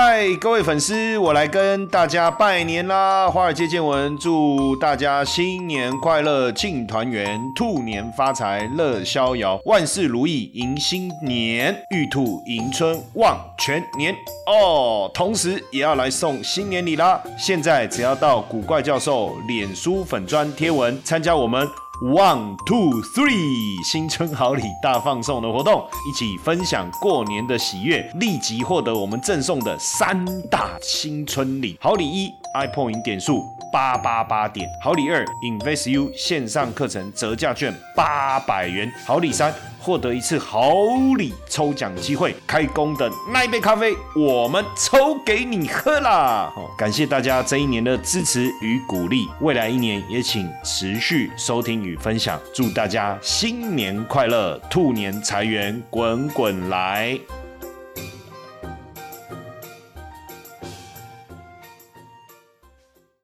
嗨，各位粉丝，我来跟大家拜年啦！华尔街见闻祝大家新年快乐，庆团圆，兔年发财，乐逍遥，万事如意，迎新年，玉兔迎春，旺全年哦！同时也要来送新年礼啦！现在只要到古怪教授脸书粉砖贴文，参加我们。One two three，新春好礼大放送的活动，一起分享过年的喜悦，立即获得我们赠送的三大新春礼。好礼一，iPhone 点数八八八点；好礼二，InvestU 线上课程折价券八百元；好礼三。获得一次好礼抽奖机会，开工的那一杯咖啡，我们抽给你喝啦！好，感谢大家这一年的支持与鼓励，未来一年也请持续收听与分享，祝大家新年快乐，兔年财源滚滚来。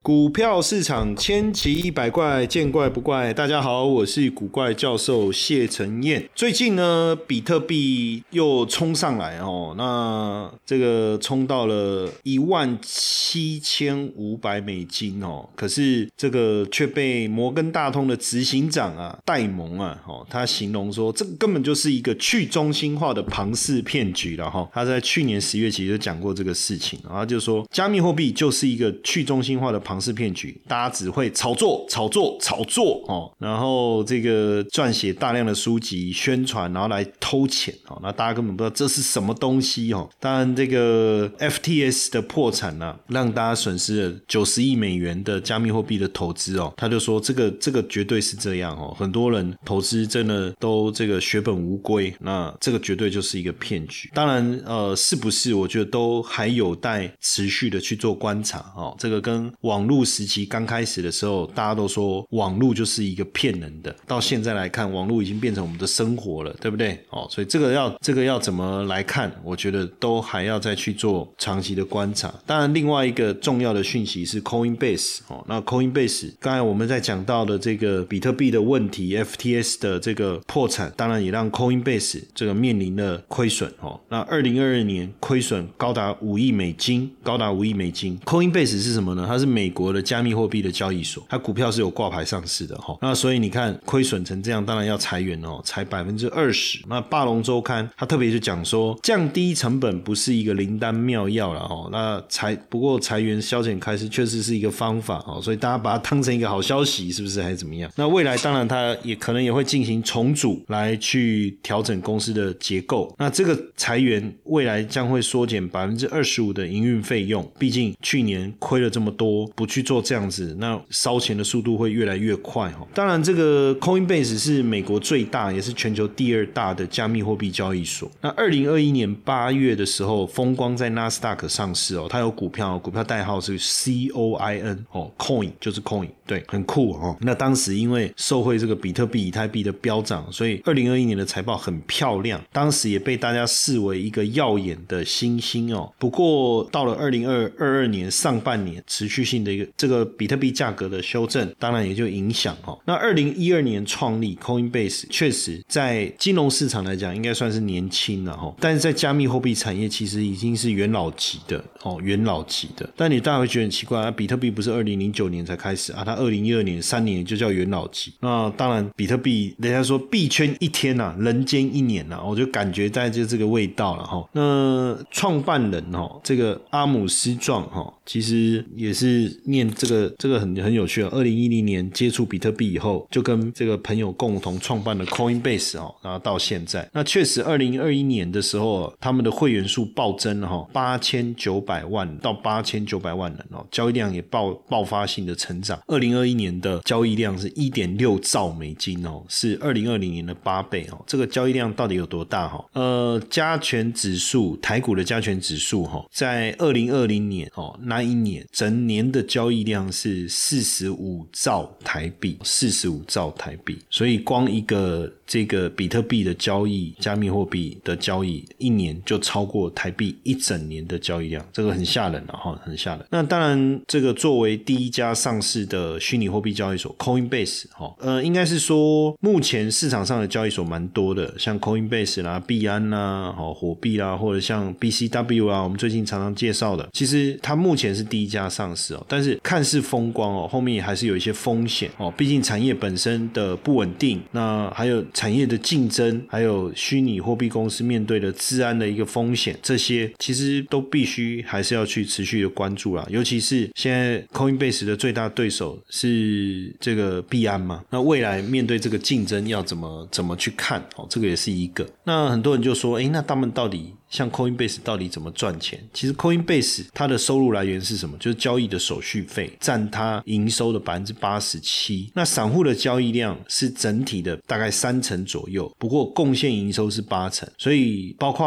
股票市场千奇百怪，见怪不怪。大家好，我是古怪教授谢承彦。最近呢，比特币又冲上来哦，那这个冲到了一万七千五百美金哦。可是这个却被摩根大通的执行长啊戴蒙啊，哦，他形容说，这根本就是一个去中心化的庞氏骗局了哈。他在去年十月其实就讲过这个事情，然后就说，加密货币就是一个去中心化的庞。庞氏骗局，大家只会炒作、炒作、炒作哦，然后这个撰写大量的书籍宣传，然后来偷钱哦，那大家根本不知道这是什么东西哦。当然，这个 FTS 的破产呢，让大家损失了九十亿美元的加密货币的投资哦。他就说，这个这个绝对是这样哦，很多人投资真的都这个血本无归，那这个绝对就是一个骗局。当然，呃，是不是？我觉得都还有待持续的去做观察哦。这个跟网网络时期刚开始的时候，大家都说网络就是一个骗人的。到现在来看，网络已经变成我们的生活了，对不对？哦，所以这个要这个要怎么来看？我觉得都还要再去做长期的观察。当然，另外一个重要的讯息是 Coinbase 哦。那 Coinbase 刚才我们在讲到的这个比特币的问题，FTS 的这个破产，当然也让 Coinbase 这个面临了亏损哦。那二零二二年亏损高达五亿美金，高达五亿美金。Coinbase 是什么呢？它是美国的加密货币的交易所，它股票是有挂牌上市的哈。那所以你看亏损成这样，当然要裁员哦，裁百分之二十。那霸龙周刊它特别就讲说，降低成本不是一个灵丹妙药了哦。那裁不过裁员消减开支确实是一个方法哦，所以大家把它当成一个好消息，是不是还是怎么样？那未来当然它也可能也会进行重组来去调整公司的结构。那这个裁员未来将会缩减百分之二十五的营运费用，毕竟去年亏了这么多。去做这样子，那烧钱的速度会越来越快哈。当然，这个 Coinbase 是美国最大也是全球第二大的加密货币交易所。那二零二一年八月的时候，风光在纳斯达克上市哦，它有股票，股票代号是 COIN 哦，Coin 就是 Coin，对，很酷哦。那当时因为受惠这个比特币、以太币的飙涨，所以二零二一年的财报很漂亮，当时也被大家视为一个耀眼的新星哦。不过到了二零二二二年上半年，持续性的一个。这个比特币价格的修正，当然也就影响哈。那二零一二年创立 Coinbase，确实在金融市场来讲，应该算是年轻了哈。但是在加密货币产业，其实已经是元老级的哦，元老级的。但你大家会觉得很奇怪啊，比特币不是二零零九年才开始啊？它二零一二年三年就叫元老级。那当然，比特币人家说币圈一天呐，人间一年呐，我就感觉在就这个味道了哈。那创办人哈，这个阿姆斯壮哈，其实也是。念这个这个很很有趣啊！二零一零年接触比特币以后，就跟这个朋友共同创办了 Coinbase 哦，然后到现在，那确实二零二一年的时候，他们的会员数暴增哈，八千九百万到八千九百万人哦，交易量也爆爆发性的成长。二零二一年的交易量是一点六兆美金哦，是二零二零年的八倍哦。这个交易量到底有多大哈？呃，加权指数台股的加权指数哈，在二零二零年哦，那一年整年的交易量是四十五兆台币，四十五兆台币，所以光一个。这个比特币的交易，加密货币的交易，一年就超过台币一整年的交易量，这个很吓人了哈，很吓人。那当然，这个作为第一家上市的虚拟货币交易所，Coinbase 哈，呃，应该是说目前市场上的交易所蛮多的，像 Coinbase 啦、币安啦、哦火币啦，或者像 BCW 啊，我们最近常常介绍的，其实它目前是第一家上市哦，但是看似风光哦，后面还是有一些风险哦，毕竟产业本身的不稳定，那还有。产业的竞争，还有虚拟货币公司面对的治安的一个风险，这些其实都必须还是要去持续的关注啦。尤其是现在 Coinbase 的最大对手是这个币安嘛，那未来面对这个竞争要怎么怎么去看？哦，这个也是一个。那很多人就说，哎，那他们到底？像 Coinbase 到底怎么赚钱？其实 Coinbase 它的收入来源是什么？就是交易的手续费占它营收的百分之八十七。那散户的交易量是整体的大概三成左右，不过贡献营收是八成。所以包括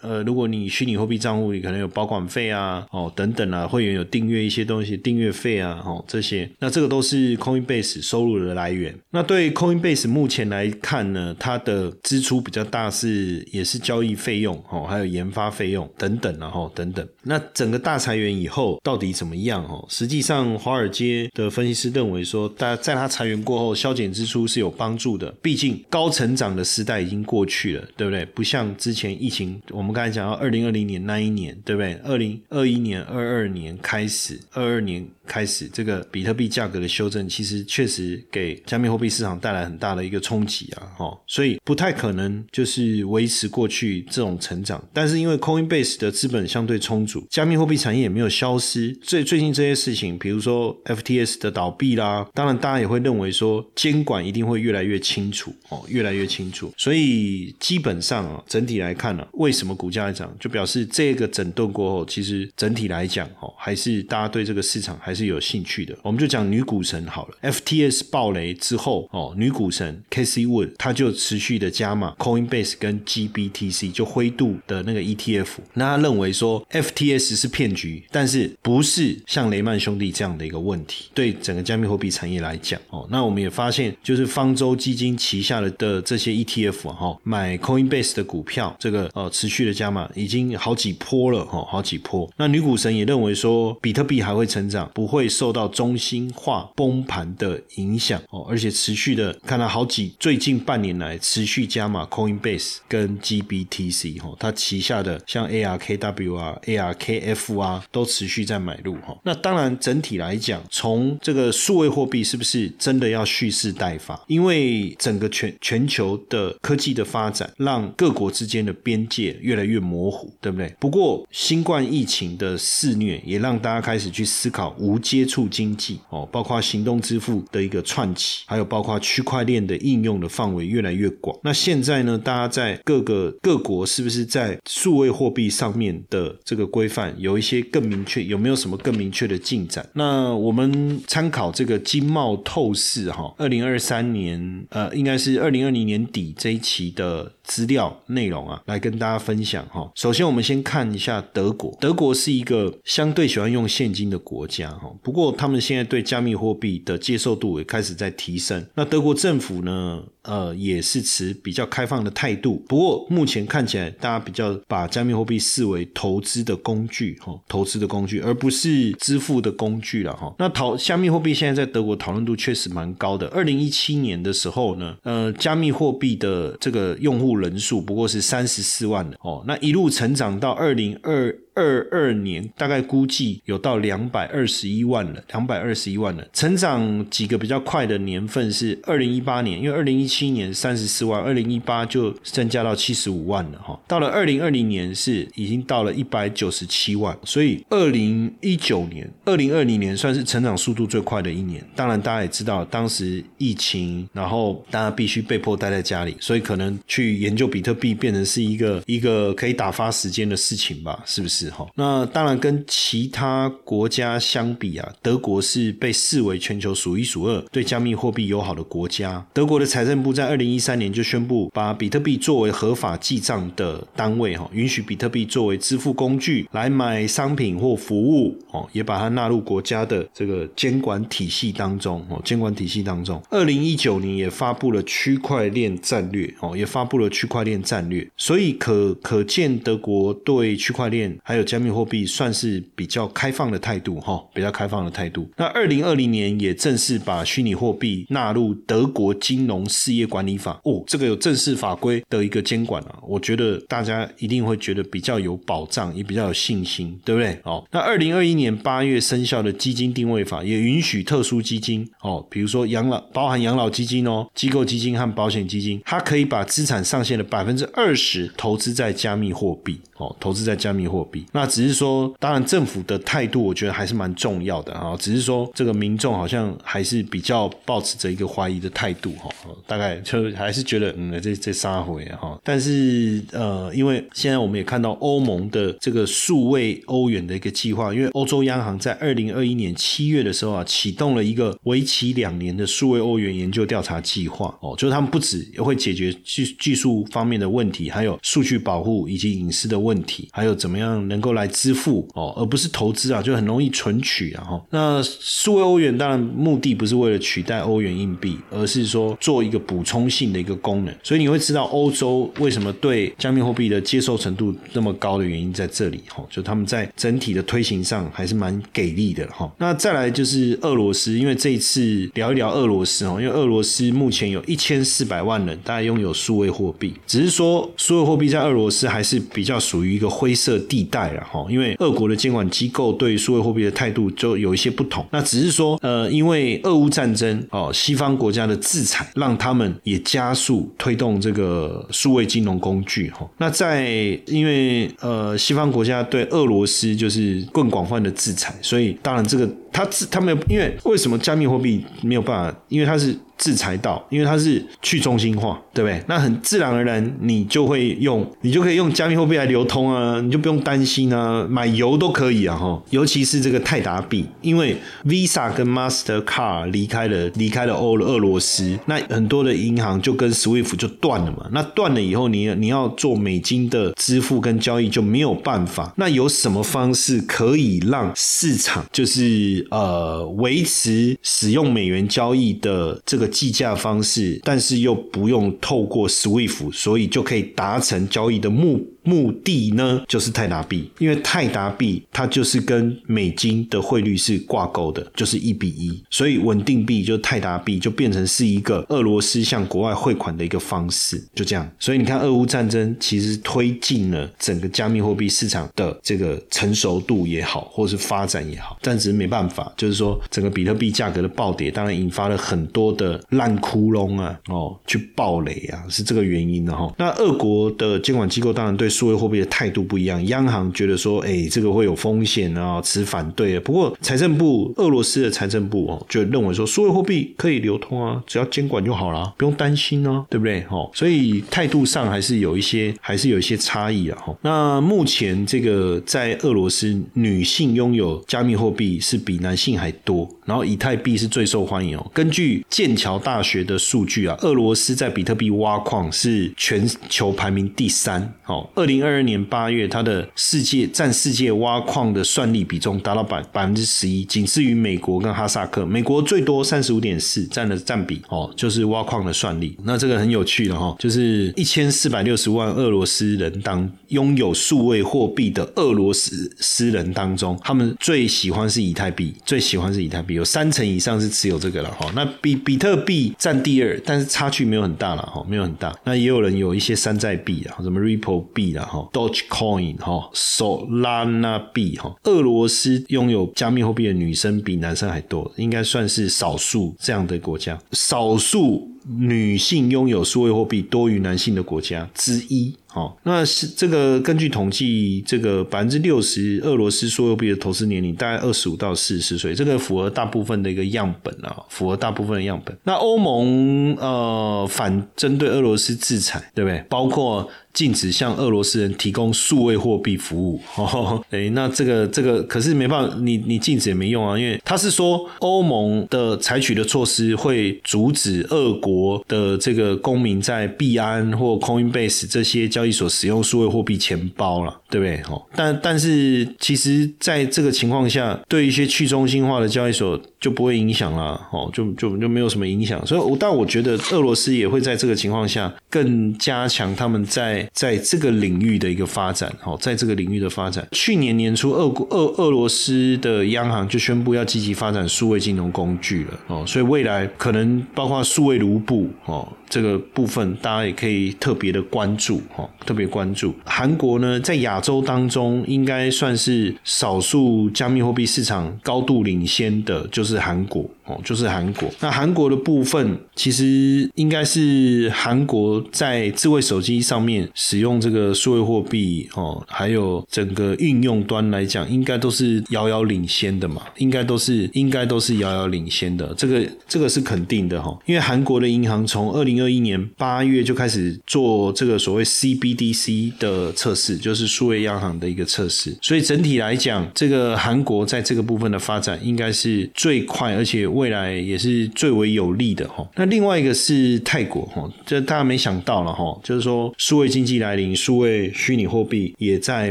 呃，如果你虚拟货币账户里可能有保管费啊，哦等等啊，会员有订阅一些东西，订阅费啊，哦这些，那这个都是 Coinbase 收入的来源。那对 Coinbase 目前来看呢，它的支出比较大是也是交易费用哦，还有研发费用等等，然后等等，那整个大裁员以后到底怎么样？哦，实际上华尔街的分析师认为说，大家在他裁员过后，削减支出是有帮助的。毕竟高成长的时代已经过去了，对不对？不像之前疫情，我们刚才讲到二零二零年那一年，对不对？二零二一年、二二年开始，二二年。开始这个比特币价格的修正，其实确实给加密货币市场带来很大的一个冲击啊，哦，所以不太可能就是维持过去这种成长。但是因为 Coinbase 的资本相对充足，加密货币产业也没有消失。最最近这些事情，比如说 FTS 的倒闭啦，当然大家也会认为说监管一定会越来越清楚哦，越来越清楚。所以基本上啊，整体来看呢，为什么股价涨，就表示这个整顿过后，其实整体来讲哦，还是大家对这个市场还是。有兴趣的，我们就讲女股神好了。FTS 暴雷之后，哦，女股神 Casey Wood 他就持续的加码 Coinbase 跟 GBTC 就灰度的那个 ETF。那他认为说 FTS 是骗局，但是不是像雷曼兄弟这样的一个问题。对整个加密货币产业来讲，哦，那我们也发现，就是方舟基金旗下的的这些 ETF 哈，买 Coinbase 的股票，这个呃持续的加码已经好几波了哈，好几波。那女股神也认为说，比特币还会成长，不。会受到中心化崩盘的影响哦，而且持续的看到好几最近半年来持续加码 Coinbase 跟 GBTC 哈，它旗下的像 ARKW 啊、ARKF 啊都持续在买入哈。那当然整体来讲，从这个数位货币是不是真的要蓄势待发？因为整个全全球的科技的发展，让各国之间的边界越来越模糊，对不对？不过新冠疫情的肆虐也让大家开始去思考无。接触经济哦，包括行动支付的一个串起，还有包括区块链的应用的范围越来越广。那现在呢，大家在各个各国是不是在数位货币上面的这个规范有一些更明确？有没有什么更明确的进展？那我们参考这个经贸透视哈，二零二三年呃，应该是二零二零年底这一期的资料内容啊，来跟大家分享哈。首先，我们先看一下德国，德国是一个相对喜欢用现金的国家哈。不过，他们现在对加密货币的接受度也开始在提升。那德国政府呢？呃，也是持比较开放的态度。不过，目前看起来，大家比较把加密货币视为投资的工具，哈，投资的工具，而不是支付的工具了，哈。那讨加密货币现在在德国讨论度确实蛮高的。二零一七年的时候呢，呃，加密货币的这个用户人数不过是三十四万的哦。那一路成长到二零二。二二年大概估计有到两百二十一万了，两百二十一万了。成长几个比较快的年份是二零一八年，因为二零一七年三十四万，二零一八就增加到七十五万了哈。到了二零二零年是已经到了一百九十七万，所以二零一九年、二零二零年算是成长速度最快的一年。当然大家也知道，当时疫情，然后大家必须被迫待在家里，所以可能去研究比特币变成是一个一个可以打发时间的事情吧？是不是？哈。那当然跟其他国家相比啊，德国是被视为全球数一数二对加密货币友好的国家。德国的财政部在二零一三年就宣布，把比特币作为合法记账的单位哈，允许比特币作为支付工具来买商品或服务哦，也把它纳入国家的这个监管体系当中哦，监管体系当中。二零一九年也发布了区块链战略哦，也发布了区块链战略，所以可可见德国对区块链还有加密货币算是比较开放的态度哈，比较开放的态度。那二零二零年也正式把虚拟货币纳入德国金融事业管理法哦，这个有正式法规的一个监管啊，我觉得大家一定会觉得比较有保障，也比较有信心，对不对？哦，那二零二一年八月生效的基金定位法也允许特殊基金哦，比如说养老，包含养老基金哦，机构基金和保险基金，它可以把资产上限的百分之二十投资在加密货币。哦，投资在加密货币，那只是说，当然政府的态度，我觉得还是蛮重要的啊。只是说，这个民众好像还是比较保持着一个怀疑的态度哈。大概就还是觉得，嗯，这这杀回哈。但是呃，因为现在我们也看到欧盟的这个数位欧元的一个计划，因为欧洲央行在二零二一年七月的时候啊，启动了一个为期两年的数位欧元研究调查计划哦，就是他们不止会解决技技术方面的问题，还有数据保护以及隐私的。问题还有怎么样能够来支付哦，而不是投资啊，就很容易存取啊哈。那数位欧元当然目的不是为了取代欧元硬币，而是说做一个补充性的一个功能。所以你会知道欧洲为什么对加密货币的接受程度那么高的原因在这里哈，就他们在整体的推行上还是蛮给力的哈。那再来就是俄罗斯，因为这一次聊一聊俄罗斯哦，因为俄罗斯目前有一千四百万人大概拥有数位货币，只是说数位货币在俄罗斯还是比较。属于一个灰色地带了哈，因为俄国的监管机构对数位货币的态度就有一些不同。那只是说，呃，因为俄乌战争哦，西方国家的制裁让他们也加速推动这个数位金融工具哈。那在因为呃，西方国家对俄罗斯就是更广泛的制裁，所以当然这个他制他们因为为什么加密货币没有办法？因为它是。制裁到，因为它是去中心化，对不对？那很自然而然，你就会用，你就可以用加密货币来流通啊，你就不用担心啊，买油都可以啊，哈。尤其是这个泰达币，因为 Visa 跟 Master Card 离开了，离开了欧俄罗斯，那很多的银行就跟 Swift 就断了嘛。那断了以后，你你要做美金的支付跟交易就没有办法。那有什么方式可以让市场就是呃维持使用美元交易的这个？计价方式，但是又不用透过 SWIFT，所以就可以达成交易的目。目的呢，就是泰达币，因为泰达币它就是跟美金的汇率是挂钩的，就是一比一，所以稳定币就泰达币就变成是一个俄罗斯向国外汇款的一个方式，就这样。所以你看，俄乌战争其实推进了整个加密货币市场的这个成熟度也好，或是发展也好，但只是没办法，就是说整个比特币价格的暴跌，当然引发了很多的烂窟窿啊，哦，去暴雷啊，是这个原因的哈。那俄国的监管机构当然对。数位货币的态度不一样，央行觉得说，哎，这个会有风险啊，持反对。不过财政部，俄罗斯的财政部哦，就认为说，数位货币可以流通啊，只要监管就好了，不用担心啊，对不对？哦，所以态度上还是有一些，还是有一些差异啊。哈，那目前这个在俄罗斯，女性拥有加密货币是比男性还多，然后以太币是最受欢迎哦。根据剑桥大学的数据啊，俄罗斯在比特币挖矿是全球排名第三，哦。二零二二年八月，它的世界占世界挖矿的算力比重达到百百分之十一，仅次于美国跟哈萨克。美国最多三十五点四，占的占比哦，就是挖矿的算力。那这个很有趣了哈，就是一千四百六十万俄罗斯人当拥有数位货币的俄罗斯私人当中，他们最喜欢是以太币，最喜欢是以太币，有三成以上是持有这个了哈。那比比特币占第二，但是差距没有很大了哈，没有很大。那也有人有一些山寨币啊，什么 Ripple 币。然后 Dogecoin 哈，Solana 币哈，俄罗斯拥有加密货币的女生比男生还多，应该算是少数这样的国家，少数女性拥有数位货币多于男性的国家之一。哦，那是这个根据统计，这个百分之六十俄罗斯所有币的投资年龄大概二十五到四十岁，这个符合大部分的一个样本啊，符合大部分的样本。那欧盟呃反针对俄罗斯制裁，对不对？包括。禁止向俄罗斯人提供数位货币服务。哦，哎，那这个这个可是没办法，你你禁止也没用啊，因为他是说欧盟的采取的措施会阻止俄国的这个公民在币安或 Coinbase 这些交交易所使用数位货币钱包了，对不对？哦，但但是其实在这个情况下，对一些去中心化的交易所就不会影响了，哦，就就就没有什么影响。所以，但我觉得俄罗斯也会在这个情况下更加强他们在在这个领域的一个发展，哦，在这个领域的发展，去年年初，俄俄俄罗斯的央行就宣布要积极发展数位金融工具了，哦，所以未来可能包括数位卢布，哦，这个部分大家也可以特别的关注，哦，特别关注。韩国呢，在亚洲当中应该算是少数加密货币市场高度领先的，就是韩国，哦，就是韩国。那韩国的部分，其实应该是韩国在智慧手机上面。使用这个数位货币哦，还有整个运用端来讲，应该都是遥遥领先的嘛，应该都是应该都是遥遥领先的，这个这个是肯定的哈。因为韩国的银行从二零二一年八月就开始做这个所谓 C BDC 的测试，就是数位央行的一个测试，所以整体来讲，这个韩国在这个部分的发展应该是最快，而且未来也是最为有利的哈。那另外一个是泰国哈，这大家没想到了哈，就是说数位经济来临，数位虚拟货币也在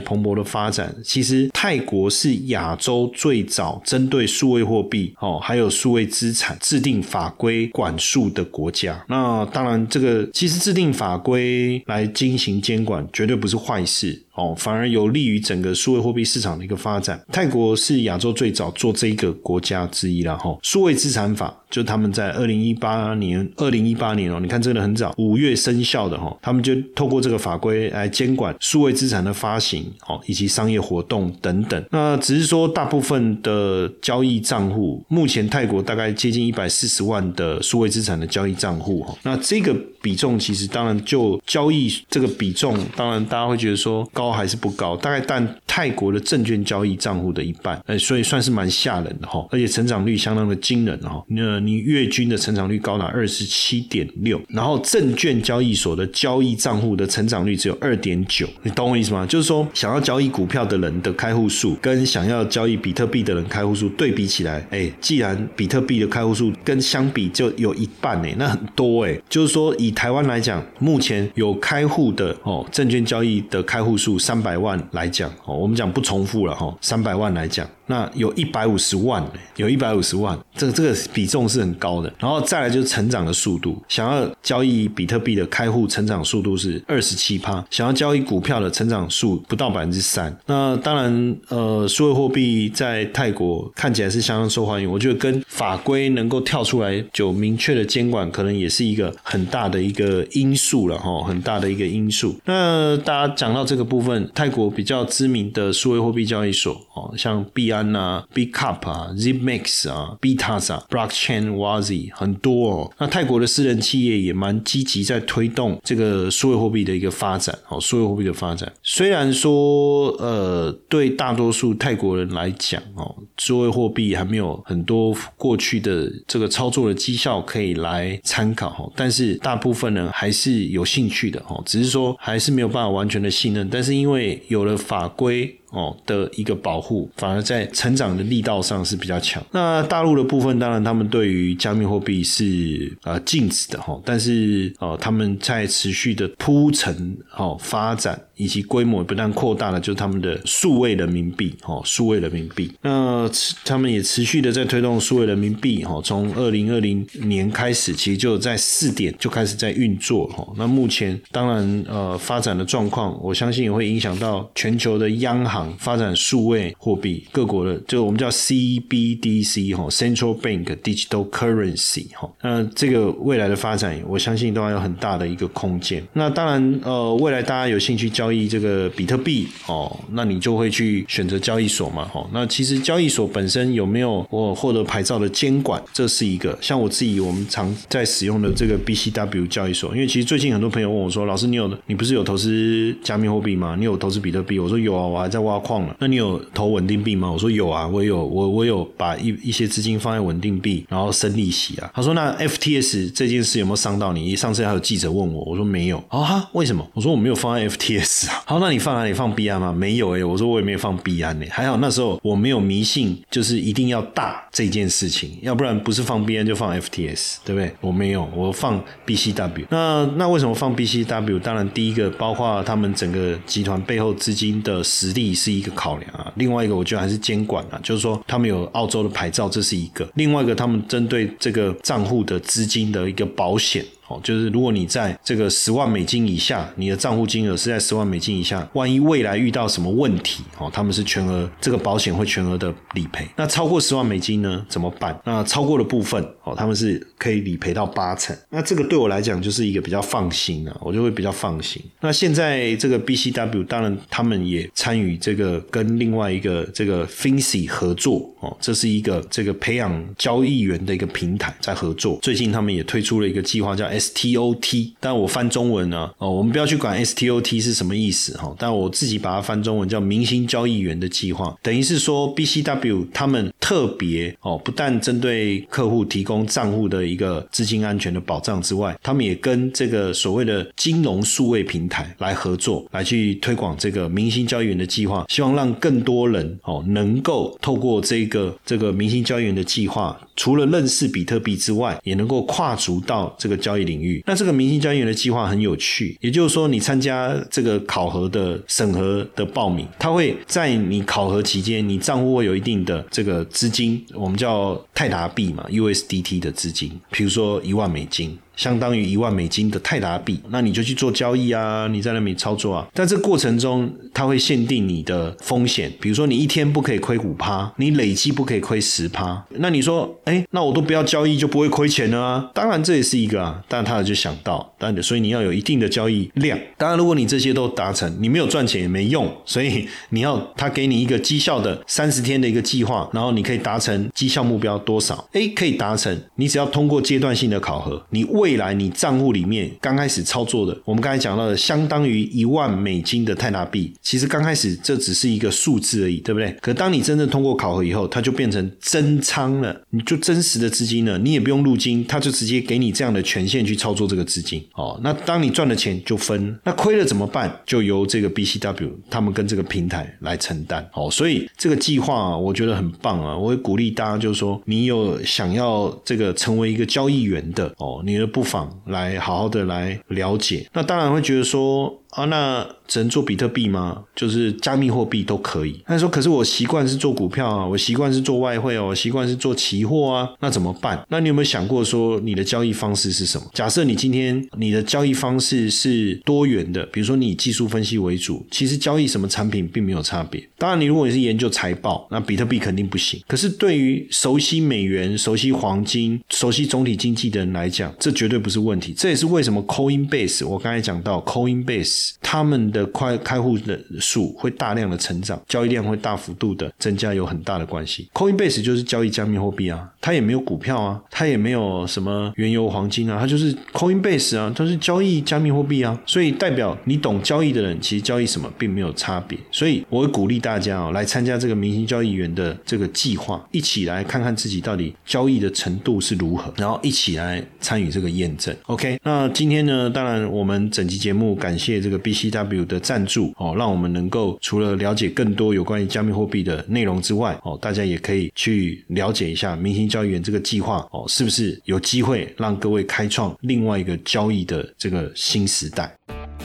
蓬勃的发展。其实泰国是亚洲最早针对数位货币哦，还有数位资产制定法规管束的国家。那当然，这个其实制定法规来进行监管，绝对不是坏事。哦，反而有利于整个数位货币市场的一个发展。泰国是亚洲最早做这一个国家之一了哈。数位资产法就他们在二零一八年，二零一八年哦，你看真的很早，五月生效的哈。他们就透过这个法规来监管数位资产的发行哦，以及商业活动等等。那只是说，大部分的交易账户，目前泰国大概接近一百四十万的数位资产的交易账户哈。那这个比重其实当然就交易这个比重，当然大家会觉得说高。还是不高，大概但泰国的证券交易账户的一半，哎，所以算是蛮吓人的哈，而且成长率相当的惊人哈。那你月均的成长率高达二十七点六，然后证券交易所的交易账户的成长率只有二点九，你懂我意思吗？就是说，想要交易股票的人的开户数跟想要交易比特币的人开户数对比起来，哎，既然比特币的开户数跟相比就有一半哎，那很多哎，就是说以台湾来讲，目前有开户的哦，证券交易的开户数。三百万来讲，哦，我们讲不重复了哈。三百万来讲。那有一百五十万，有一百五十万，这个这个比重是很高的。然后再来就是成长的速度，想要交易比特币的开户成长速度是二十七趴，想要交易股票的成长数不到百分之三。那当然，呃，数位货币在泰国看起来是相当受欢迎。我觉得跟法规能够跳出来就明确的监管，可能也是一个很大的一个因素了哈，很大的一个因素。那大家讲到这个部分，泰国比较知名的数位货币交易所哦，像币安。啊，Bcup 啊，Zmax 啊，Bitas 啊，Blockchain Wazi 很多哦。那泰国的私人企业也蛮积极在推动这个数位货币的一个发展哦，数位货币的发展。虽然说呃，对大多数泰国人来讲哦，数位货币还没有很多过去的这个操作的绩效可以来参考哈，但是大部分人还是有兴趣的哦，只是说还是没有办法完全的信任。但是因为有了法规。哦的一个保护，反而在成长的力道上是比较强。那大陆的部分，当然他们对于加密货币是呃禁止的哈，但是呃他们在持续的铺陈哦发展。以及规模不断扩大了，就是他们的数位人民币，哦，数位人民币。那他们也持续的在推动数位人民币，哈，从二零二零年开始，其实就在试点就开始在运作，哈。那目前当然，呃，发展的状况，我相信也会影响到全球的央行。发展数位货币，各国的就我们叫 CBDC 哈，Central Bank Digital Currency 哈，那这个未来的发展，我相信都还有很大的一个空间。那当然，呃，未来大家有兴趣交易这个比特币哦，那你就会去选择交易所嘛，哈。那其实交易所本身有没有我获得牌照的监管，这是一个。像我自己，我们常在使用的这个 BCW 交易所，因为其实最近很多朋友问我说，老师，你有你不是有投资加密货币吗？你有投资比特币？我说有啊，我还在挖矿了。那你有投稳定币吗？我说有啊，我有，我我有把一一些资金放在稳定币，然后生利息啊。他说那 FTS 这件事有没有伤到你？上次还有记者问我，我说没有。哦哈，为什么？我说我没有放在 FTS 啊。好，那你放哪里？放币安吗？没有哎，我说我也没有放币安呢。还好那时候我没有迷信，就是一定要大这件事情，要不然不是放币安就放 FTS，对不对？我没有，我放 BCW。那那为什么放 BCW？当然第一个包括他们整个集团背后资金的实力是一个考量啊。另外一个我觉得还是监管啊，就是说他们有澳洲的牌照，这是一个。另外一个他们针对这个账户的资金的一个保险。哦，就是如果你在这个十万美金以下，你的账户金额是在十万美金以下，万一未来遇到什么问题，哦，他们是全额这个保险会全额的理赔。那超过十万美金呢，怎么办？那超过的部分，哦，他们是可以理赔到八成。那这个对我来讲就是一个比较放心啊，我就会比较放心。那现在这个 BCW 当然他们也参与这个跟另外一个这个 Fincy 合作，哦，这是一个这个培养交易员的一个平台在合作。最近他们也推出了一个计划叫。STOT，但我翻中文呢，哦，我们不要去管 STOT 是什么意思哈，但我自己把它翻中文叫明星交易员的计划，等于是说 BCW 他们特别哦，不但针对客户提供账户的一个资金安全的保障之外，他们也跟这个所谓的金融数位平台来合作，来去推广这个明星交易员的计划，希望让更多人哦能够透过这个这个明星交易员的计划，除了认识比特币之外，也能够跨足到这个交易。领域，那这个明星交易员的计划很有趣，也就是说，你参加这个考核的审核的报名，他会在你考核期间，你账户会有一定的这个资金，我们叫泰达币嘛，USDT 的资金，比如说一万美金。相当于一万美金的泰达币，那你就去做交易啊，你在那边操作啊。但这过程中，它会限定你的风险，比如说你一天不可以亏五趴，你累计不可以亏十趴。那你说，哎，那我都不要交易就不会亏钱了啊？当然这也是一个啊，但他就想到，但所以你要有一定的交易量。当然，如果你这些都达成，你没有赚钱也没用，所以你要他给你一个绩效的三十天的一个计划，然后你可以达成绩效目标多少？哎，可以达成，你只要通过阶段性的考核，你为未来你账户里面刚开始操作的，我们刚才讲到的，相当于一万美金的泰纳币，其实刚开始这只是一个数字而已，对不对？可当你真正通过考核以后，它就变成真仓了，你就真实的资金了，你也不用入金，它就直接给你这样的权限去操作这个资金。哦，那当你赚了钱就分，那亏了怎么办？就由这个 BCW 他们跟这个平台来承担。哦，所以这个计划啊我觉得很棒啊，我会鼓励大家，就是说你有想要这个成为一个交易员的哦，你的。不妨来好好的来了解，那当然会觉得说。啊，那只能做比特币吗？就是加密货币都可以。他说：“可是我习惯是做股票啊，我习惯是做外汇哦，我习惯是做期货啊，那怎么办？那你有没有想过说你的交易方式是什么？假设你今天你的交易方式是多元的，比如说你以技术分析为主，其实交易什么产品并没有差别。当然，你如果你是研究财报，那比特币肯定不行。可是对于熟悉美元、熟悉黄金、熟悉总体经济的人来讲，这绝对不是问题。这也是为什么 Coinbase 我刚才讲到 Coinbase。他们的开开户的数会大量的成长，交易量会大幅度的增加，有很大的关系。Coinbase 就是交易加密货币啊，它也没有股票啊，它也没有什么原油、黄金啊，它就是 Coinbase 啊，它是交易加密货币啊。所以代表你懂交易的人，其实交易什么并没有差别。所以我会鼓励大家啊，来参加这个明星交易员的这个计划，一起来看看自己到底交易的程度是如何，然后一起来参与这个验证。OK，那今天呢，当然我们整期节目感谢。这这个 BCW 的赞助哦，让我们能够除了了解更多有关于加密货币的内容之外哦，大家也可以去了解一下明星交易员这个计划哦，是不是有机会让各位开创另外一个交易的这个新时代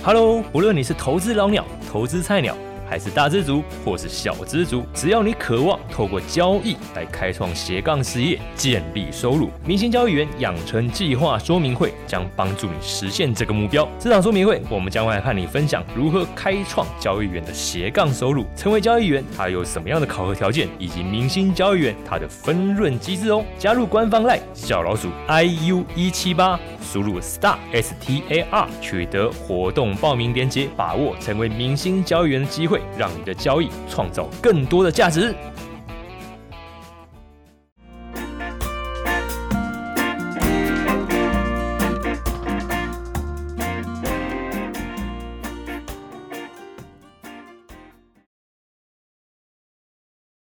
？Hello，无论你是投资老鸟、投资菜鸟。还是大资族或是小资族，只要你渴望透过交易来开创斜杠事业、建立收入，明星交易员养成计划说明会将帮助你实现这个目标。这场说明会，我们将会和你分享如何开创交易员的斜杠收入，成为交易员他有什么样的考核条件，以及明星交易员他的分润机制哦。加入官方赖小老鼠 iu 一七八，输入 star s t a r 取得活动报名链接，把握成为明星交易员的机会，让你的交易创造更多的价值。